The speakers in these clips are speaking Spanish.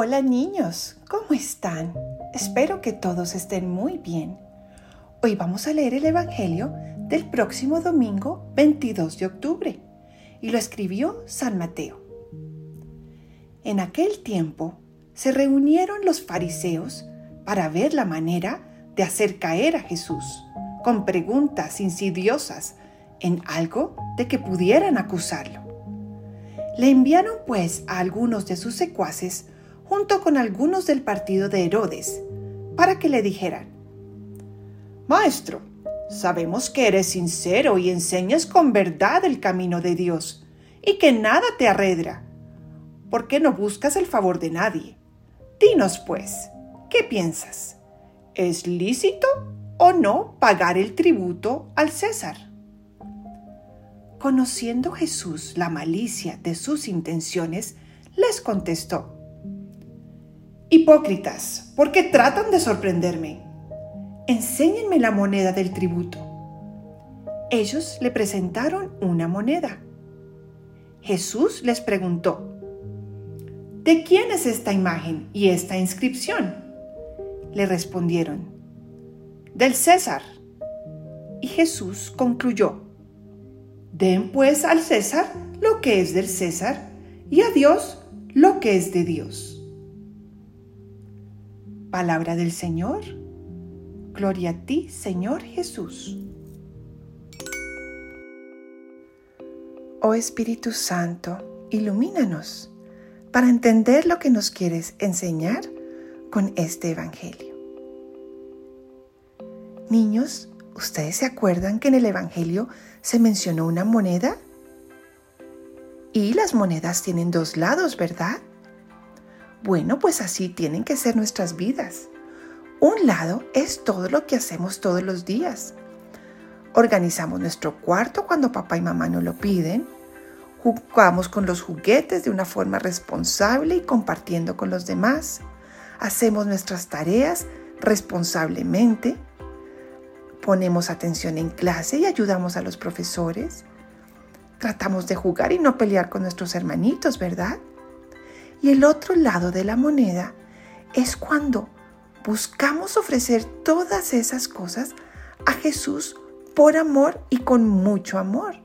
Hola niños, ¿cómo están? Espero que todos estén muy bien. Hoy vamos a leer el Evangelio del próximo domingo 22 de octubre y lo escribió San Mateo. En aquel tiempo se reunieron los fariseos para ver la manera de hacer caer a Jesús con preguntas insidiosas en algo de que pudieran acusarlo. Le enviaron pues a algunos de sus secuaces junto con algunos del partido de Herodes, para que le dijeran, Maestro, sabemos que eres sincero y enseñas con verdad el camino de Dios, y que nada te arredra. ¿Por qué no buscas el favor de nadie? Dinos, pues, ¿qué piensas? ¿Es lícito o no pagar el tributo al César? Conociendo Jesús la malicia de sus intenciones, les contestó, Hipócritas, ¿por qué tratan de sorprenderme? Enséñenme la moneda del tributo. Ellos le presentaron una moneda. Jesús les preguntó, ¿De quién es esta imagen y esta inscripción? Le respondieron, del César. Y Jesús concluyó, Den pues al César lo que es del César y a Dios lo que es de Dios. Palabra del Señor. Gloria a ti, Señor Jesús. Oh Espíritu Santo, ilumínanos para entender lo que nos quieres enseñar con este Evangelio. Niños, ¿ustedes se acuerdan que en el Evangelio se mencionó una moneda? Y las monedas tienen dos lados, ¿verdad? Bueno, pues así tienen que ser nuestras vidas. Un lado es todo lo que hacemos todos los días. Organizamos nuestro cuarto cuando papá y mamá nos lo piden. Jugamos con los juguetes de una forma responsable y compartiendo con los demás. Hacemos nuestras tareas responsablemente. Ponemos atención en clase y ayudamos a los profesores. Tratamos de jugar y no pelear con nuestros hermanitos, ¿verdad? Y el otro lado de la moneda es cuando buscamos ofrecer todas esas cosas a Jesús por amor y con mucho amor.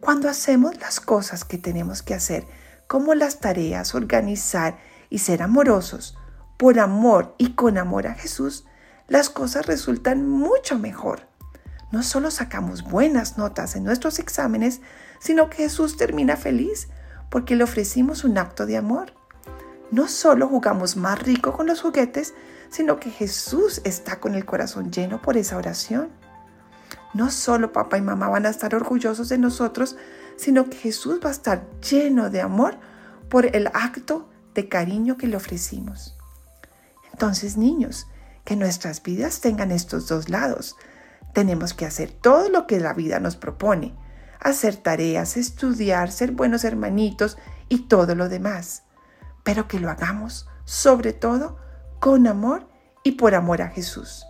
Cuando hacemos las cosas que tenemos que hacer, como las tareas, organizar y ser amorosos, por amor y con amor a Jesús, las cosas resultan mucho mejor. No solo sacamos buenas notas en nuestros exámenes, sino que Jesús termina feliz porque le ofrecimos un acto de amor. No solo jugamos más rico con los juguetes, sino que Jesús está con el corazón lleno por esa oración. No solo papá y mamá van a estar orgullosos de nosotros, sino que Jesús va a estar lleno de amor por el acto de cariño que le ofrecimos. Entonces, niños, que nuestras vidas tengan estos dos lados. Tenemos que hacer todo lo que la vida nos propone, hacer tareas, estudiar, ser buenos hermanitos y todo lo demás. Pero que lo hagamos sobre todo con amor y por amor a Jesús.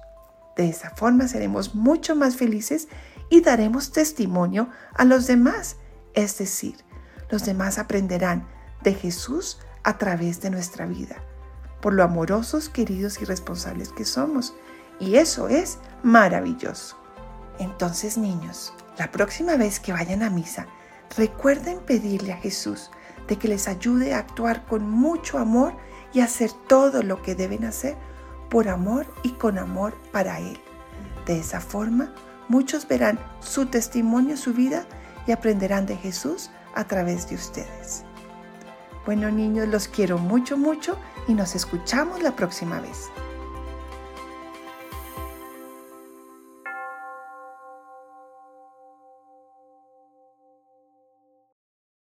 De esa forma seremos mucho más felices y daremos testimonio a los demás. Es decir, los demás aprenderán de Jesús a través de nuestra vida, por lo amorosos, queridos y responsables que somos. Y eso es maravilloso. Entonces, niños, la próxima vez que vayan a misa, recuerden pedirle a Jesús de que les ayude a actuar con mucho amor y hacer todo lo que deben hacer por amor y con amor para Él. De esa forma, muchos verán su testimonio, su vida y aprenderán de Jesús a través de ustedes. Bueno niños, los quiero mucho, mucho y nos escuchamos la próxima vez.